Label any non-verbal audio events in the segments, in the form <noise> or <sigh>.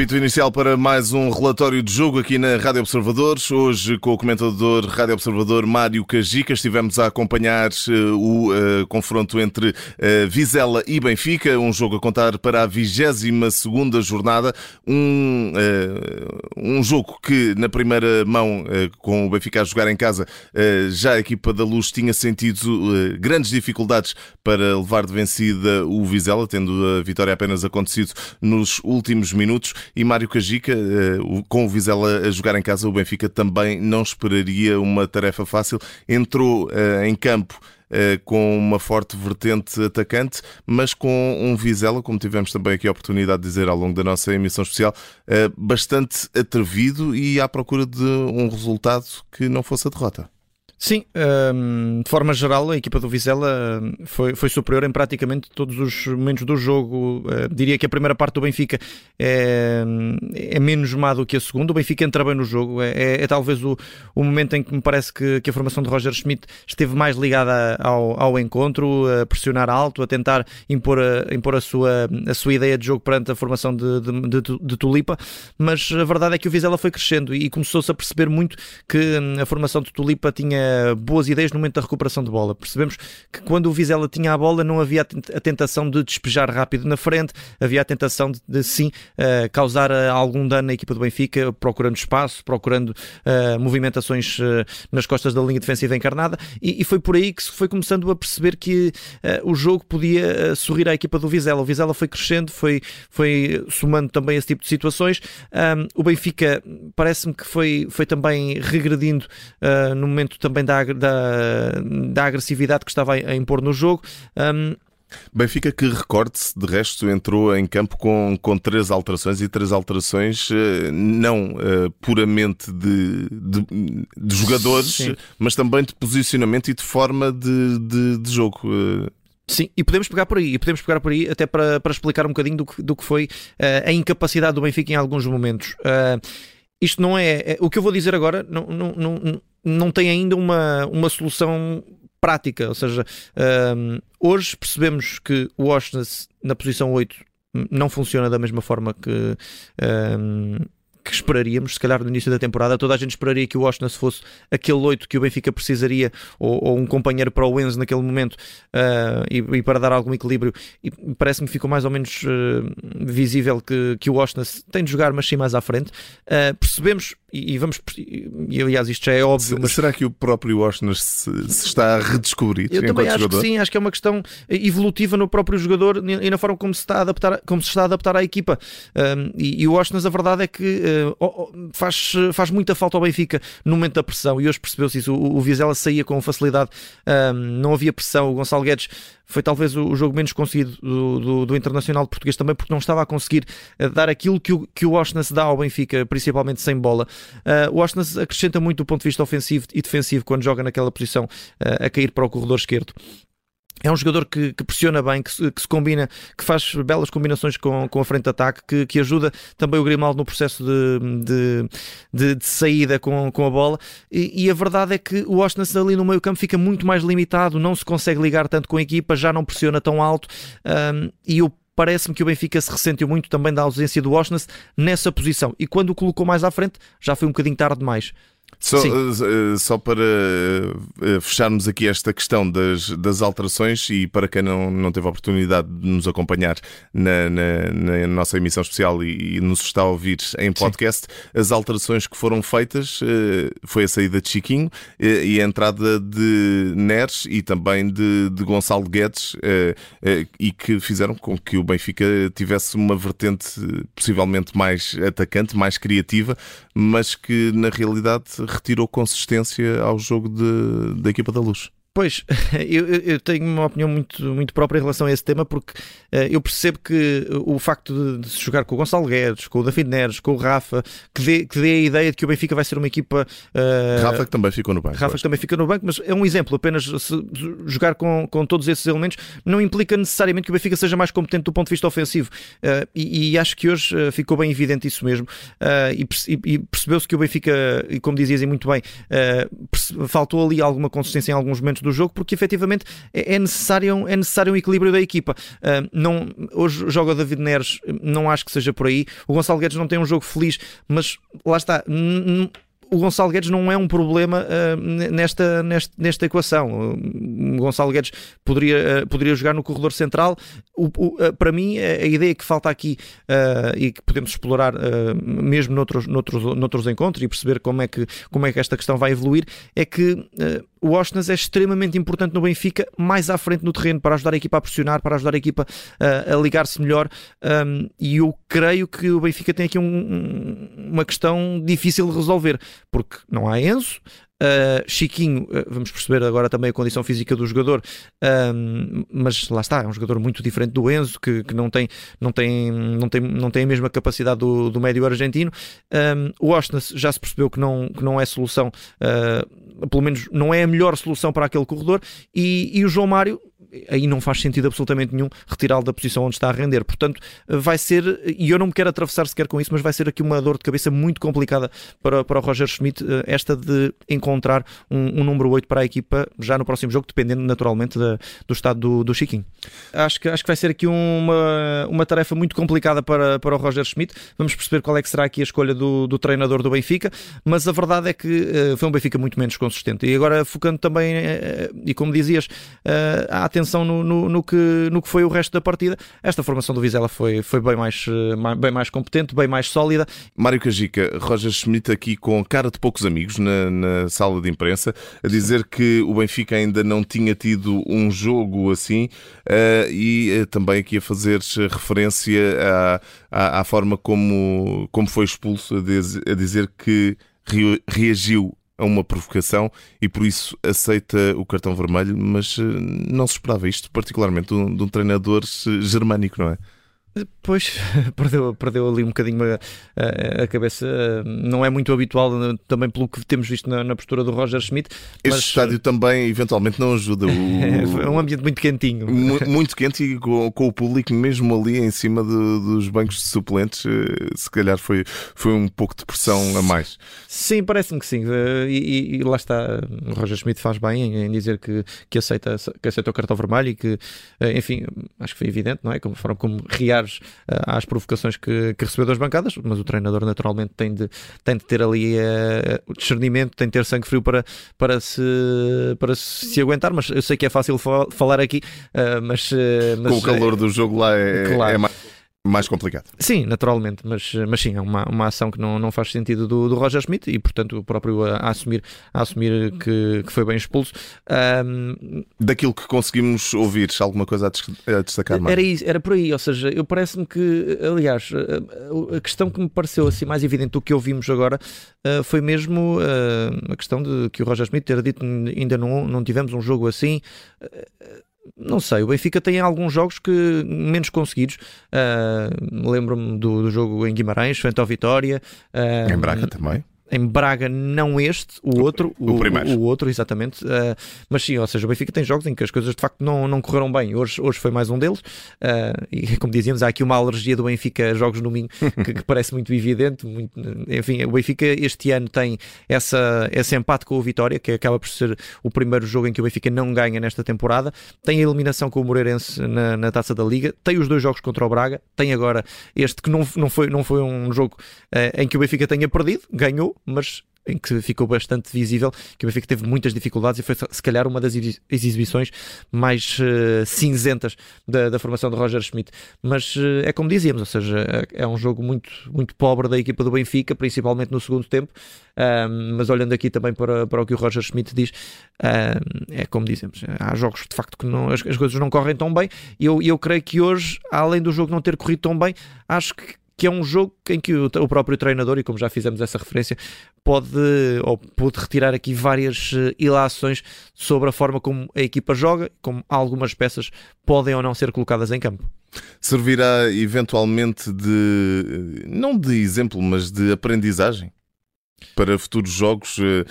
Apito inicial para mais um relatório de jogo aqui na Rádio Observadores. Hoje com o comentador Rádio Observador Mário Cajica. Estivemos a acompanhar uh, o uh, confronto entre uh, Vizela e Benfica, um jogo a contar para a 22 segunda jornada. Um, um jogo que na primeira mão, com o Benfica a jogar em casa, já a equipa da Luz tinha sentido grandes dificuldades para levar de vencida o Vizela, tendo a vitória apenas acontecido nos últimos minutos. E Mário Cajica, eh, com o Vizela a jogar em casa, o Benfica também não esperaria uma tarefa fácil. Entrou eh, em campo eh, com uma forte vertente atacante, mas com um Vizela, como tivemos também aqui a oportunidade de dizer ao longo da nossa emissão especial, bastante atrevido e à procura de um resultado que não fosse a derrota. Sim, um, de forma geral, a equipa do Vizela hum, foi, foi superior em praticamente todos os momentos do jogo. Uh, diria que a primeira parte do Benfica é, é menos má do que a segunda. O Benfica entra bem no jogo. É, é, é talvez o, o momento em que me parece que, que, a formação de Roger Schmidt esteve mais ligada ao, ao encontro, a pressionar alto, a tentar impor a, impor a, sua, a sua ideia de jogo perante a formação de, de, de, de Tulipa. Mas a verdade é que o Vizela foi crescendo e começou-se a perceber muito que hum, a formação de Tulipa tinha boas ideias no momento da recuperação de bola. Percebemos que quando o Vizela tinha a bola não havia a tentação de despejar rápido na frente, havia a tentação de, de sim uh, causar uh, algum dano na equipa do Benfica, procurando espaço, procurando movimentações nas costas da linha defensiva encarnada e, e, foi por aí que se foi começando a perceber que o jogo podia sorrir à equipa do Vizela. O Vizela foi crescendo, foi, foi somando também esse tipo de situações. Um, o Benfica parece-me que foi, foi também regredindo no momento também também da, da, da agressividade que estava a impor no jogo. Um, Benfica que recorde-se, de resto, entrou em campo com, com três alterações e três alterações eh, não uh, puramente de, de, de jogadores, Sim. mas também de posicionamento e de forma de, de, de jogo. Uh, Sim, e podemos pegar por aí, e podemos pegar por aí até para, para explicar um bocadinho do que, do que foi uh, a incapacidade do Benfica em alguns momentos. Uh, isto não é, é, O que eu vou dizer agora não, não, não, não tem ainda uma, uma solução prática. Ou seja, um, hoje percebemos que o Washington na posição 8 não funciona da mesma forma que. Um, que esperaríamos, se calhar no início da temporada, toda a gente esperaria que o Washington fosse aquele 8 que o Benfica precisaria, ou, ou um companheiro para o Enzo naquele momento, uh, e, e, para dar algum equilíbrio. E parece-me que ficou mais ou menos uh, visível que, que o Washington tem de jogar, mas sim mais à frente. Uh, percebemos, e, e, vamos, e aliás isto já é óbvio. Mas... Será que o próprio Washington se, se, está a redescobrir? Eu também acho jogador? que sim, acho que é uma questão evolutiva no próprio jogador e na forma como se está a adaptar, como se está a adaptar à equipa. Um, e, e o Washington, a verdade é que faz, faz muita falta ao Benfica no momento da pressão, e hoje percebeu-se isso. O, o Vizela saía com facilidade, não havia pressão. O Gonçalo Guedes foi talvez o, jogo menos conseguido do, do, do, Internacional Português também, porque não estava a conseguir uh, dar aquilo que o, que o Washington dá ao Benfica, principalmente sem bola. Uh, o Washington acrescenta muito do ponto de vista ofensivo e defensivo quando joga naquela posição a cair para o corredor esquerdo. É um jogador que, que pressiona bem, que se, que se, combina, que faz belas combinações com, com a frente de ataque, que, que ajuda também o Grimaldo no processo de, de, de, de saída com, com a bola. E, e, a verdade é que o Washington ali no meio campo fica muito mais limitado, não se consegue ligar tanto com a equipa, já não pressiona tão alto. Um, e o parece-me que o Benfica se ressentiu muito também da ausência do Washington nessa posição. E quando o colocou mais à frente, já foi um bocadinho tarde demais. Só, uh, só para uh, fecharmos aqui esta questão das, das alterações e para quem não, não teve a oportunidade de nos acompanhar na, na, na nossa emissão especial e, e, nos está a ouvir em podcast, Sim. as alterações que foram feitas uh, foi a saída de Chiquinho e a entrada de Neres e também de, de Gonçalo Guedes e que fizeram com que o Benfica tivesse uma vertente possivelmente mais atacante, mais criativa, mas que na realidade retirou consistência ao jogo de, da equipa da Luz. Pois, <laughs> eu, eu, tenho uma opinião muito, muito própria em relação a esse tema, porque uh, eu percebo que o facto de, de, se jogar com o Gonçalo Guedes, com o David Neres, com o Rafa, que dê, que dê a ideia de que o Benfica vai ser uma equipa. Uh, Rafa que também ficou no banco. Rafa que também fica no banco, mas é um exemplo. Apenas jogar com, com todos esses elementos não implica necessariamente que o Benfica seja mais competente do ponto de vista ofensivo. Uh, e, e, acho que hoje ficou bem evidente isso mesmo. e, e percebeu-se que o Benfica, e como dizias muito bem, faltou ali alguma consistência em alguns momentos do do jogo, porque efetivamente é, é necessário, é necessário um equilíbrio da equipa. Uh, não, hoje joga o David Neres, não acho que seja por aí. O Gonçalo Guedes não tem um jogo feliz, mas lá está o Gonçalo Guedes não é um problema uh, nesta, nesta, nesta equação. O Gonçalo Guedes poderia, uh, poderia jogar no corredor central. O, o, uh, para mim, a, ideia que falta aqui e que podemos explorar mesmo noutros, noutros, noutros encontros e perceber como é, que, como é que esta questão vai evoluir é que o Osnas é extremamente importante no Benfica, mais à frente no terreno, para ajudar a equipa a pressionar, para ajudar a equipa uh, a ligar-se melhor. Um, e eu creio que o Benfica tem aqui um, uma questão difícil de resolver, porque não há Enzo, Uh, Chiquinho, uh, vamos perceber agora também a condição física do jogador, uh, mas lá está, é um jogador muito diferente do Enzo, que, que, não, tem, não, tem, não, tem, não tem a mesma capacidade do, do médio argentino. o Osnas já se percebeu que não, que não é solução, pelo menos não é a melhor solução para aquele corredor, e, e o João Mário aí não faz sentido absolutamente nenhum retirá-lo da posição onde está a render. Portanto, vai ser, e eu não me quero atravessar sequer com isso, mas vai ser aqui uma dor de cabeça muito complicada para, para o Roger Schmidt, eh, esta de encontrar um, um número 8 para a equipa já no próximo jogo, dependendo naturalmente da, do estado do, do Chiquinho. Acho que, acho que vai ser aqui uma, uma tarefa muito complicada para, para o Roger Schmidt. Vamos perceber qual é que será aqui a escolha do, do treinador do Benfica, mas a verdade é que uh, foi um Benfica muito menos consistente. E agora focando também, uh, e como dizias, uh, a atenção no, no, no, que, no que foi o resto da partida. Esta formação do Vizela foi, foi bem, mais, eh, bem mais competente, bem mais sólida. Mário Cajica, Roger Schmidt aqui com cara de poucos amigos na, na sala de imprensa, a dizer que o Benfica ainda não tinha tido um jogo assim uh, e uh, também aqui a fazer referência à, à, à, forma como, como foi expulso, a a dizer que reagiu a uma provocação e por isso aceita o cartão vermelho, mas eh, não se esperava isto, particularmente de um, de um treinador eh, germânico, não é? Pois, <laughs> perdeu, perdeu ali um bocadinho a, a, a, cabeça. Não é muito habitual, também pelo que temos visto na, na postura do Roger Schmidt. Este mas... estádio também, eventualmente, não ajuda. O... <laughs> é um ambiente muito quentinho. <laughs> Muito quente e com, com o público mesmo ali em cima dos bancos de suplentes, eh, se calhar foi, foi um pouco de pressão a mais. Sim, parece-me que sim. Eh, e, e, lá está, o Roger Schmidt faz bem em, dizer que, que, aceita, que aceita o cartão vermelho e que, eh, enfim, acho que foi evidente, não é? Como forma como reares uh, às provocações que, que, recebeu das bancadas, mas o treinador naturalmente tem de, tem de ter ali uh, o discernimento, tem de ter sangue frio para, para, se, para se aguentar, mas eu sei que é fácil falar aqui, uh, mas, mas, Com o calor do jogo lá é, claro. é mais mais complicado. Sim, naturalmente, mas, mas sim, é uma, uma ação que não, não faz sentido do, do Roger Schmidt e, portanto, o próprio a, a assumir, a assumir que, que foi bem expulso. Um, Daquilo que conseguimos ouvir, alguma coisa a destacar mais? Era, isso, era por aí, ou seja, eu parece-me que, aliás, a, a, questão que me pareceu assim mais evidente do que ouvimos agora uh, foi mesmo uh, a questão de que o Roger Schmidt ter dito ainda não, não tivemos um jogo assim. Uh, não sei, o Benfica tem alguns jogos que menos conseguidos. Uh, Lembro-me do, do, jogo em Guimarães, frente ao Vitória. Uh, em Braga também em Braga, não este, o outro, o, o, o, o outro, exatamente. Uh, mas sim, ou seja, o Benfica tem jogos em que as coisas de facto não, não correram bem. Hoje, hoje foi mais um deles. Uh, e como dizíamos, há aqui uma alergia do Benfica a jogos no Minho <laughs> que, que parece muito evidente. Muito, enfim, o Benfica este ano tem essa, esse empate com o Vitória, que acaba por ser o primeiro jogo em que o Benfica não ganha nesta temporada. Tem a eliminação com o Moreirense na, na taça da Liga, tem os dois jogos contra o Braga, tem agora este que não, não, foi, não foi um jogo uh, em que o Benfica tenha perdido, ganhou mas em que ficou bastante visível que o Benfica teve muitas dificuldades e foi se calhar uma das exibições mais uh, cinzentas da, da, formação de Roger Schmidt. Mas uh, é como dizíamos, ou seja, é, é um jogo muito, muito pobre da equipa do Benfica, principalmente no segundo tempo. Um, mas olhando aqui também para, para o que o Roger Schmidt diz, é como dizemos, há jogos de facto que não, as, as coisas não correm tão bem. E eu, eu creio que hoje, além do jogo não ter corrido tão bem, acho que que é um jogo em que o, próprio treinador, e como já fizemos essa referência, pode, ou pode retirar aqui várias uh, ilações sobre a forma como a equipa joga, como algumas peças podem ou não ser colocadas em campo. Servirá eventualmente de, não de exemplo, mas de aprendizagem? Para futuros jogos, uh,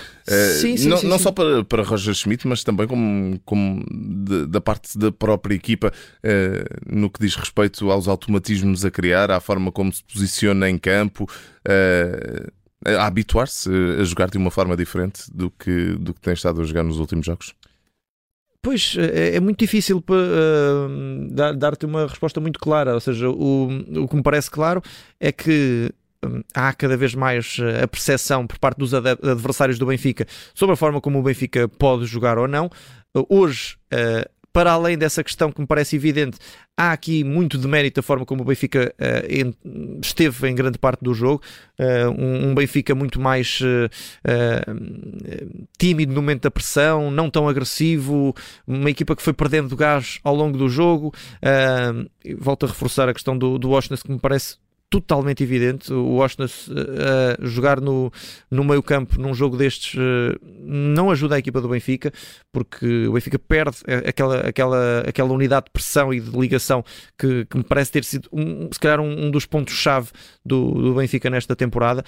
sim, sim, não, sim, não só para, para Roger Schmidt, mas também como, como de, da parte da própria equipa, uh, no que diz respeito aos automatismos a criar, à forma como se posiciona em campo, a habituar-se a jogar de uma forma diferente do que, do que tem estado a jogar nos últimos jogos? Pois, é, é muito difícil uh, dar-te uma resposta muito clara. Ou seja, o, o que me parece claro é que há cada vez mais a percepção por parte dos adversários do Benfica sobre a forma como o Benfica pode jogar ou não. Hoje, uh, para além dessa questão que me parece evidente, há aqui muito de mérito da forma como o Benfica esteve em grande parte do jogo. Um, Benfica muito mais tímido no momento da pressão, não tão agressivo, uma equipa que foi perdendo gás ao longo do jogo. volto a reforçar a questão do, do Washington, que me parece totalmente evidente. O Washington uh, jogar no, no meio campo num jogo destes uh, não ajuda a equipa do Benfica, porque o Benfica perde aquela, aquela, aquela unidade de pressão e de ligação que, que me parece ter sido, um, se calhar, um, um dos pontos-chave do, do, Benfica nesta temporada.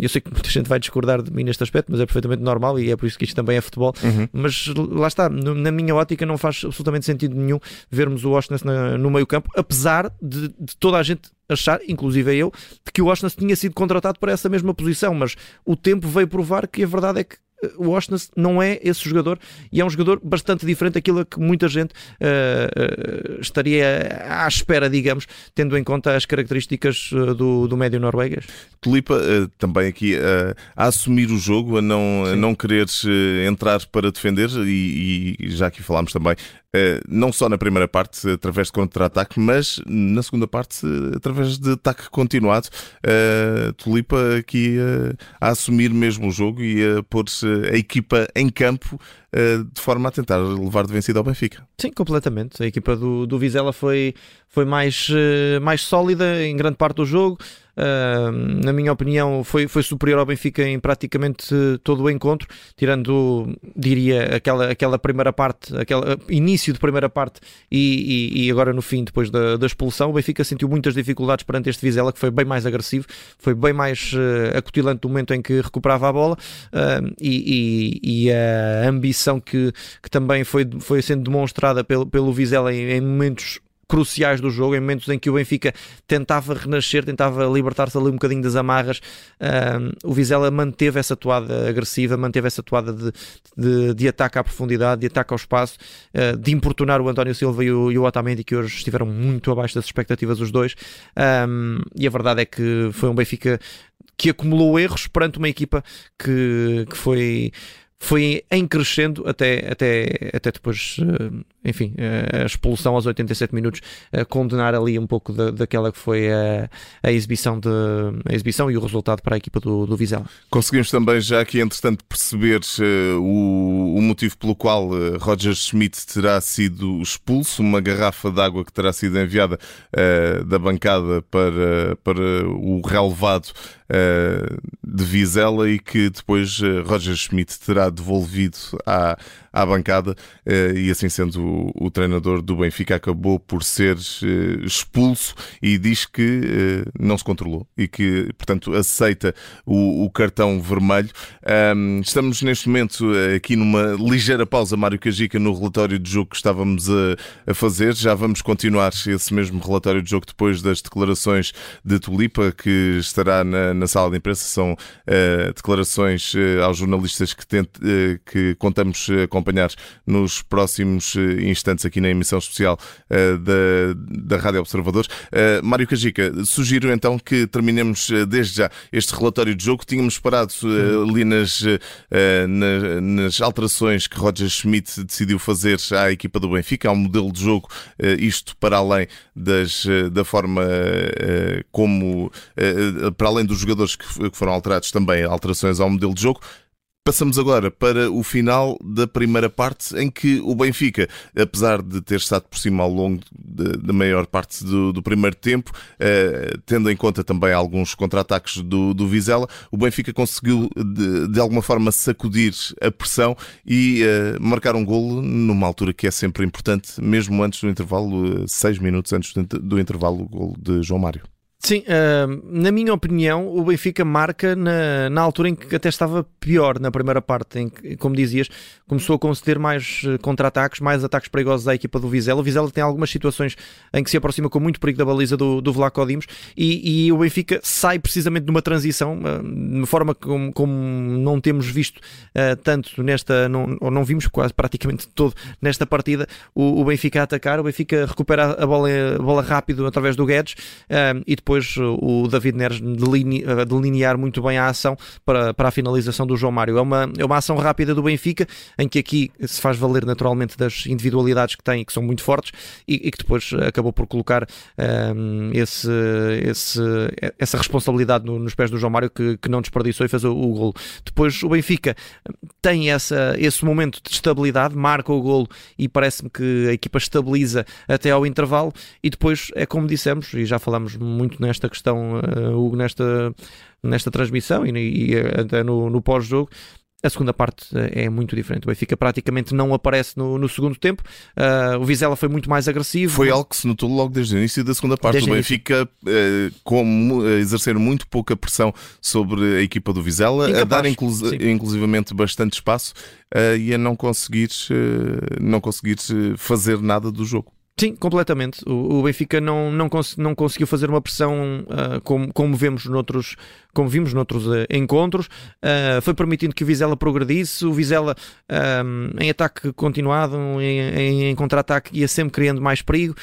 Eu sei que muita gente vai discordar de mim neste aspecto, mas é perfeitamente normal e é por isso que isto também é futebol. Uhum. Mas lá está, na minha ótica, não faz absolutamente sentido nenhum vermos o Washington no meio campo, apesar de, de toda a gente achar, inclusive eu, de que o Washington tinha sido contratado para essa mesma posição, mas o tempo veio provar que a verdade é que eh, o Washington não é esse jogador e é um jogador bastante diferente daquilo que muita gente uh, uh, estaria à espera, digamos, tendo em conta as características do, do médio norueguês. Tulipa, uh, também aqui a assumir o jogo, a não, a não querer entrar para defender, e, e, já aqui falámos também não só na primeira parte, através de contra-ataque, mas na segunda parte, através de ataque continuado. Uh, Tulipa aqui uh, a assumir mesmo o jogo e a pôr a equipa em campo de forma a tentar levar de vencida ao Benfica. Sim, completamente. A equipa do, do Vizela foi, foi mais, mais sólida em grande parte do jogo. Na minha opinião, foi, foi superior ao Benfica em praticamente todo o encontro, tirando, diria, aquela, aquela primeira parte, aquele início de primeira parte e, e, e agora no fim, depois da, da, expulsão. O Benfica sentiu muitas dificuldades perante este Vizela, que foi bem mais agressivo, foi bem mais uh, acutilante no momento em que recuperava a bola uh, e, e, a ambição que, que também foi, foi sendo demonstrada pelo, pelo Vizela em, em momentos cruciais do jogo, em momentos em que o Benfica tentava renascer, tentava libertar-se ali um bocadinho das amarras. o Vizela manteve essa toada agressiva, manteve essa toada de, de, de, ataque à profundidade, de ataque ao espaço, uh, de importunar o António Silva e o, e o Otamendi, que hoje estiveram muito abaixo das expectativas os dois. Um, e a verdade é que foi um Benfica que acumulou erros perante uma equipa que, que foi foi em crescendo até, até, até depois, eh, enfim, eh, a expulsão aos 87 minutos, a condenar ali um pouco da, daquela que foi a, a, exibição de, a exibição e o resultado para a equipa do, do Vizela. Conseguimos também já aqui, entretanto, perceber uh, o, o, motivo pelo qual uh, Roger Schmidt terá sido expulso, uma garrafa de água que terá sido enviada uh, da bancada para, para o relevado de Vizela e que depois Roger Schmidt terá devolvido à, à bancada eh, e assim sendo o, treinador do Benfica acabou por ser eh, expulso e diz que eh, não se controlou e que, portanto, aceita o, o cartão vermelho. Estamos neste momento aqui numa ligeira pausa, Mário Cajica, no relatório de jogo que estávamos a, a fazer. Já vamos continuar esse mesmo relatório de jogo depois das declarações de Tulipa, que estará na, na sala de imprensa. São uh, declarações uh, aos jornalistas que, tente, uh, que contamos acompanhar nos próximos eh, instantes aqui na emissão especial uh, da, da Rádio Observadores. Uh, Mário Cajica, sugiro então que terminemos desde já este relatório de jogo. Tínhamos parado ali nas, na, nas alterações que Roger Schmidt decidiu fazer à equipa do Benfica, ao modelo de jogo, isto para além das, da forma como, para além dos jogadores que foram alterados, também alterações ao modelo de jogo. Passamos agora para o final da primeira parte, em que o Benfica, apesar de ter estado por cima ao longo da maior parte do, do primeiro tempo, eh, tendo em conta também alguns contra-ataques do, do, Vizela, o Benfica conseguiu de, de, alguma forma sacudir a pressão e eh, marcar um golo numa altura que é sempre importante, mesmo antes do intervalo, eh, seis minutos antes do, intervalo, o golo de João Mário. Sim, uh, na minha opinião, o Benfica marca na, na altura em que até estava pior na primeira parte, em que, como dizias, começou a conceder mais eh, contra-ataques, mais ataques perigosos à equipa do Vizela. O Vizela tem algumas situações em que se aproxima com muito perigo da baliza do, do Vlaco Dimos e, e, o Benfica sai precisamente de uma transição, uh, de uma forma como, como não temos visto uh, tanto nesta, não, ou não vimos quase praticamente todo nesta partida, o, o Benfica a atacar, o Benfica recupera a bola, a bola rápido através do Guedes e depois depois o David Neres delinear muito bem a ação para, para a finalização do João Mário. É uma, é uma ação rápida do Benfica, em que aqui se faz valer naturalmente das individualidades que tem e que são muito fortes e, e que depois acabou por colocar um, esse, esse, essa responsabilidade no, nos pés do João Mário que, que não desperdiçou e fez o, o golo. Depois o Benfica tem essa, esse momento de estabilidade, marca o golo e parece-me que a equipa estabiliza até ao intervalo e depois é como dissemos e já falamos muito nesta questão, uh, Hugo, nesta, nesta transmissão e, e até no, no pós-jogo. A segunda parte eh, é muito diferente. O Benfica praticamente não aparece no, no segundo tempo. Uh, o Vizela foi muito mais agressivo. Foi algo que se notou logo desde o início da segunda parte. Desde o Benfica, uh, com exercer muito pouca pressão sobre a equipa do Vizela, Incapaz, a dar inclus inclusivamente bastante espaço e a não conseguir, não conseguir fazer nada do jogo. Sim, completamente. O, o, Benfica não, não, cons não conseguiu fazer uma pressão uh, como, como, vemos noutros, como vimos noutros uh, encontros. Uh, foi permitindo que o Vizela progredisse. O Vizela, em ataque continuado, em, em, contra-ataque, ia sempre criando mais perigo.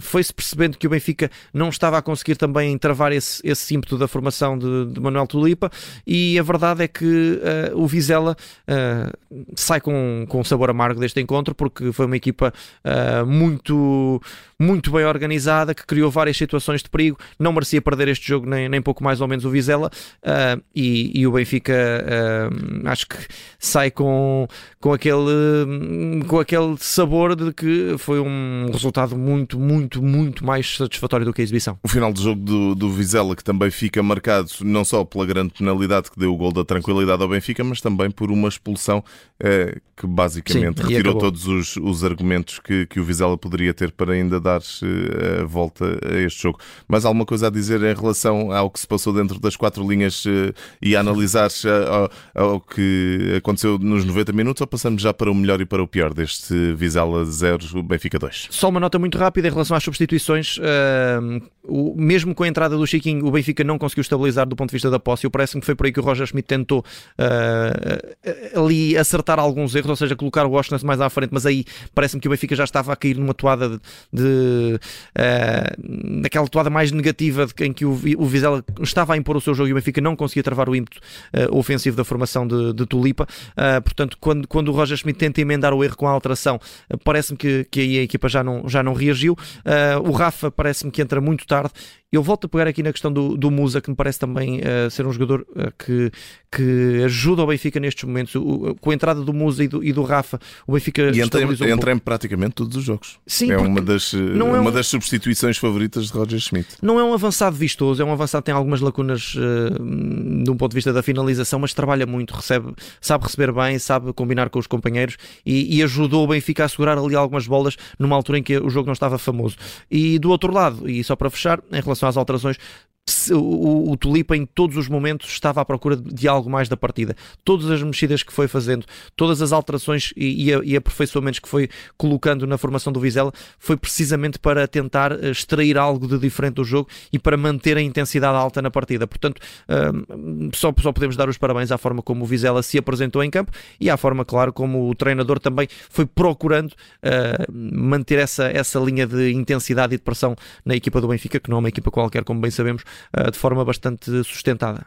Foi-se percebendo que o Benfica não estava a conseguir também travar esse, esse ímpeto da formação de, de Manuel Tulipa. E a verdade é que o Vizela sai com, com sabor amargo deste encontro, porque foi uma equipa muito, muito bem organizada, que criou várias situações de perigo, não merecia perder este jogo nem, nem pouco mais ou menos o Vizela uh, e, e, o Benfica uh, acho que sai com, com, aquele, com aquele sabor de que foi um resultado muito, muito, muito mais satisfatório do que a exibição. O final do jogo do, do Vizela que também fica marcado não só pela grande penalidade que deu o gol da tranquilidade ao Benfica, mas também por uma expulsão uh, que basicamente Sim, retirou todos os, os argumentos que, que o Vizela poderia ter para ainda dar eh, a volta a este jogo. Mas alguma coisa a dizer em relação ao que se passou dentro das quatro linhas eh, e analisar eh, ao que aconteceu nos 90 minutos ou passamos já para o melhor e para o pior deste Vizela 0, Benfica 2? Só uma nota muito rápida em relação às substituições. Uh, mesmo com a entrada do Chiquinho, o Benfica não conseguiu estabilizar do ponto de vista da posse. Eu parece-me que foi por aí que o Roger Schmidt tentou uh, ali acertar alguns erros, ou seja, colocar o Washington mais à frente, mas aí parece-me que o Benfica já estava a cair numa toada de, de uh, naquela toada mais negativa em que o, o Vizela estava a impor o seu jogo e o Benfica não conseguia travar o ímpeto uh, ofensivo da formação de, de Tulipa. Uh, portanto, quando, quando o Roger Schmidt tenta emendar o erro com a alteração, parece-me que, que aí a equipa já não, já não reagiu. o Rafa parece-me que entra muito tarde eu volto a pegar aqui na questão do, do Musa, que me parece também uh, ser um jogador uh, que, que ajuda o Benfica nestes momentos. O, com a entrada do Musa e do, e do Rafa, o Benfica e entra, um entra em praticamente todos os jogos. Sim, é uma das, não é uma um... das substituições favoritas de Roger Schmidt. Não é um avançado vistoso, é um avançado que tem algumas lacunas uh, de um ponto de vista da finalização, mas trabalha muito, recebe, sabe receber bem, sabe combinar com os companheiros e, e ajudou o Benfica a segurar ali algumas bolas numa altura em que o jogo não estava famoso. E do outro lado, e só para fechar, em relação relação às alterações, o, o, Tulipa em todos os momentos estava à procura de algo mais da partida. Todas as mexidas que foi fazendo, todas as alterações e, e, e aperfeiçoamentos que foi colocando na formação do Vizela foi precisamente para tentar eh, extrair algo de diferente do jogo e para manter a intensidade alta na partida. Portanto, um, só, só podemos dar os parabéns à forma como o Vizela se apresentou em campo e à forma, claro, como o treinador também foi procurando uh, manter essa, essa linha de intensidade e de pressão na equipa do Benfica, que não é uma equipa qualquer, como bem sabemos, de forma bastante sustentada.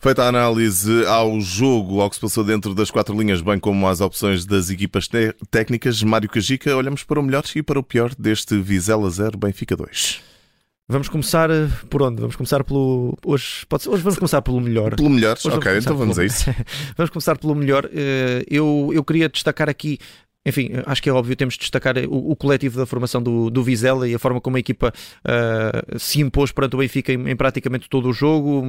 Feita a análise ao jogo, ao que se passou dentro das quatro linhas, bem como às opções das equipas técnicas, Mário Cajica, olhamos para o melhor e para o pior deste Vizela 0 Benfica 2. Vamos começar eh, por onde? Vamos começar pelo. Hoje, pode ser, hoje vamos começar pelo melhor. Pelo melhor, hoje ok, então vamos pelo... a isso. <laughs> vamos começar pelo melhor. Eh, eu, eu queria destacar aqui enfim, acho que é óbvio, temos de destacar o, o coletivo da formação do, do Vizela e a forma como a equipa uh, se impôs perante o Benfica em, em, praticamente todo o jogo,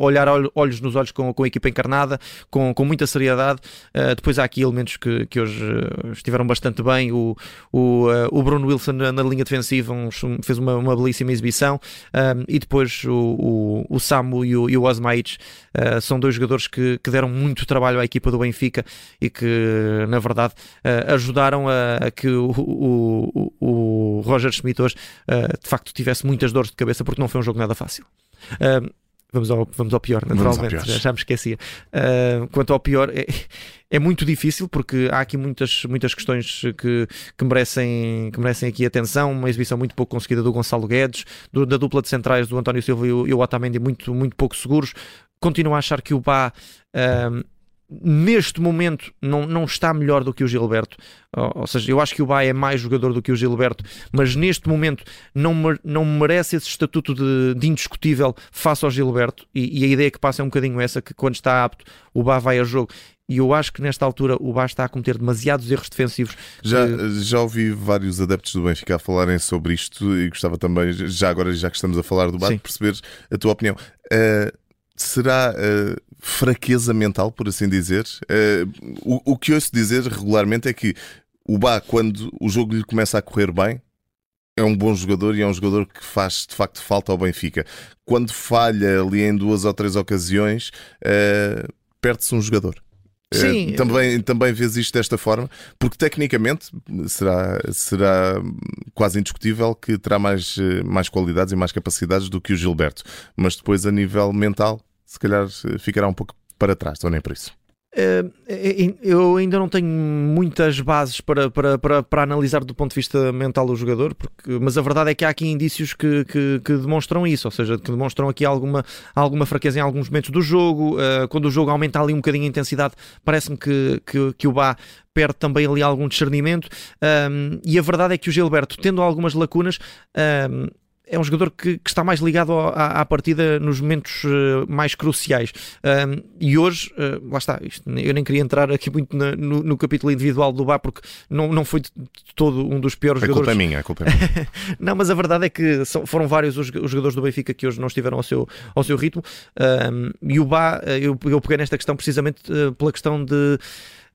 olhar olhos nos olhos com, com a equipa encarnada, com, com muita seriedade. Uh, depois há aqui elementos que, que hoje estiveram bastante bem. O, o, uh, o Bruno Wilson na, na linha defensiva um, fez uma, uma, belíssima exibição e depois o, o, o Samu e o, e Osmaic são dois jogadores que, que deram muito trabalho à equipa do Benfica e que, na verdade, ajudaram a, a que o, o, o, Roger Schmidt hoje uh, de facto tivesse muitas dores de cabeça porque não foi um jogo nada fácil. Uh, vamos, ao, vamos ao pior, naturalmente, ao já, já, me esquecia. Uh, quanto ao pior, é, é, muito difícil porque há aqui muitas, muitas questões que, que, merecem, que merecem aqui atenção. Uma exibição muito pouco conseguida do Gonçalo Guedes, do, da dupla de centrais do António Silva e o, e o Otamendi muito, muito pouco seguros. Continuo a achar que o Bá neste momento não, não está melhor do que o Gilberto. Ou, seja, eu acho que o Bahia é mais jogador do que o Gilberto, mas neste momento não, não merece esse estatuto de, de indiscutível face ao Gilberto. E, e, a ideia que passa é um bocadinho essa: que quando está apto, o Bahia vai a jogo. E eu acho que nesta altura o Bahia está a cometer demasiados erros defensivos. Já, que... já ouvi vários adeptos do Benfica falarem sobre isto e gostava também, já agora, já que estamos a falar do Bahia, de perceber a tua opinião. Uh, será uh, fraqueza mental, por assim dizer? Uh, o, o, que ouço dizer regularmente é que o Bá, quando o jogo lhe começa a correr bem, é um bom jogador e é um jogador que faz de facto falta ao Benfica. Quando falha ali em duas ou três ocasiões, uh, perde-se um jogador. Sim. também, também vês isto desta forma, porque tecnicamente será, será quase indiscutível que terá mais, mais qualidades e mais capacidades do que o Gilberto, mas depois a nível mental se calhar eh, ficará um pouco para trás, ou nem por isso. Eh, eh, eu ainda não tenho muitas bases para, para, para, para, analisar do ponto de vista mental o jogador, porque, mas a verdade é que há aqui indícios que, que, que demonstram isso, ou seja, que demonstram aqui alguma, alguma fraqueza em alguns momentos do jogo. quando o jogo aumenta ali um bocadinho a intensidade, parece-me que, que, que o Bá perde também ali algum discernimento. E a verdade é que o Gilberto, tendo algumas lacunas, é um jogador que, que está mais ligado à, à, partida nos momentos uh, mais cruciais. Um, e hoje, uh, lá está, isto, eu nem queria entrar aqui muito na, no, no, capítulo individual do Bá, porque não, não foi de todo um dos piores a jogadores. Culpa é minha, a culpa é minha. <laughs> não, mas a verdade é que são, foram vários os, os, jogadores do Benfica que hoje não estiveram ao seu, ao seu ritmo. Um, e o Bá, eh, eu, eu peguei nesta questão precisamente pela questão de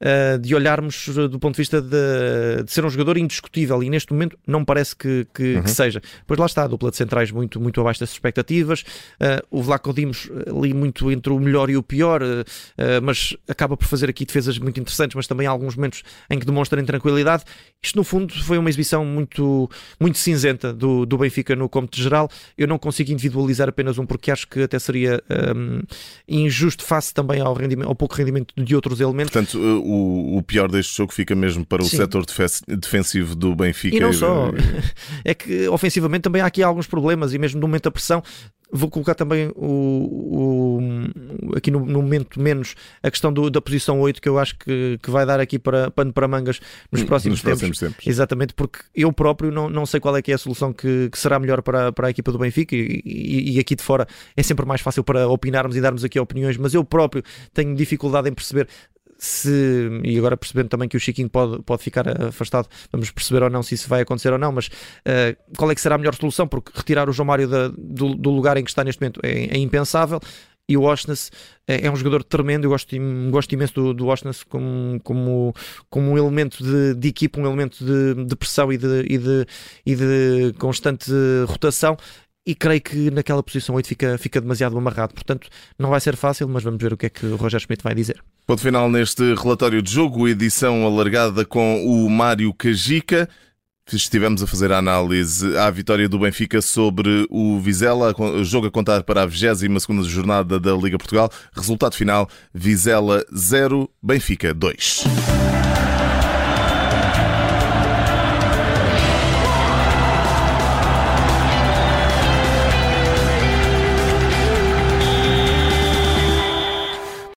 uh, de olharmos eh, do ponto de vista de, de, ser um jogador indiscutível e neste momento não parece que, que, uhum. que, seja. Pois lá está, a dupla de centrais muito, muito abaixo das expectativas. Uh, o Vlaco Dimos ali muito entre o melhor e o pior, uh, mas acaba por fazer aqui defesas muito interessantes, mas também há alguns momentos em que demonstra tranquilidade. Isto no fundo foi uma exibição muito, muito cinzenta do, do Benfica no cômputo geral. Eu não consigo individualizar apenas um porque acho que até seria um, injusto face também ao, rendimento, ao pouco rendimento de outros elementos. Portanto, o, o pior deste jogo fica mesmo para o Sim. setor defensivo do Benfica. E não só. É que ofensivamente também há aqui alguns problemas e mesmo no momento da pressão Vou colocar também o, o aqui no, no, momento menos a questão do, da posição 8 que eu acho que, que vai dar aqui para pano para mangas nos próximos, nos tempos. próximos tempos. Exatamente, porque eu próprio não, não sei qual é que é a solução que, que será melhor para, para a equipa do Benfica e, e, e, aqui de fora é sempre mais fácil para opinarmos e darmos aqui opiniões, mas eu próprio tenho dificuldade em perceber se, e agora percebendo também que o Chiquinho pode, pode ficar afastado, vamos perceber ou não se isso vai acontecer ou não, mas uh, qual é que será a melhor solução? Porque retirar o João Mário da, do, do, lugar em que está neste momento é, é impensável. E o Oshness é, é, um jogador tremendo, eu gosto, gosto imenso do, do Oshness como, como, como um elemento de, de equipa, um elemento de, de pressão e de, e, de, e de constante rotação e creio que naquela posição 8 fica, fica demasiado amarrado. Portanto, não vai ser fácil, mas vamos ver o que é que o Roger Schmidt vai dizer. Ponto final neste relatório de jogo, edição alargada com o Mário Cajica. Estivemos a fazer a análise à vitória do Benfica sobre o Vizela, jogo a contar para a 22 jornada da Liga Portugal. Resultado final: Vizela 0, Benfica 2.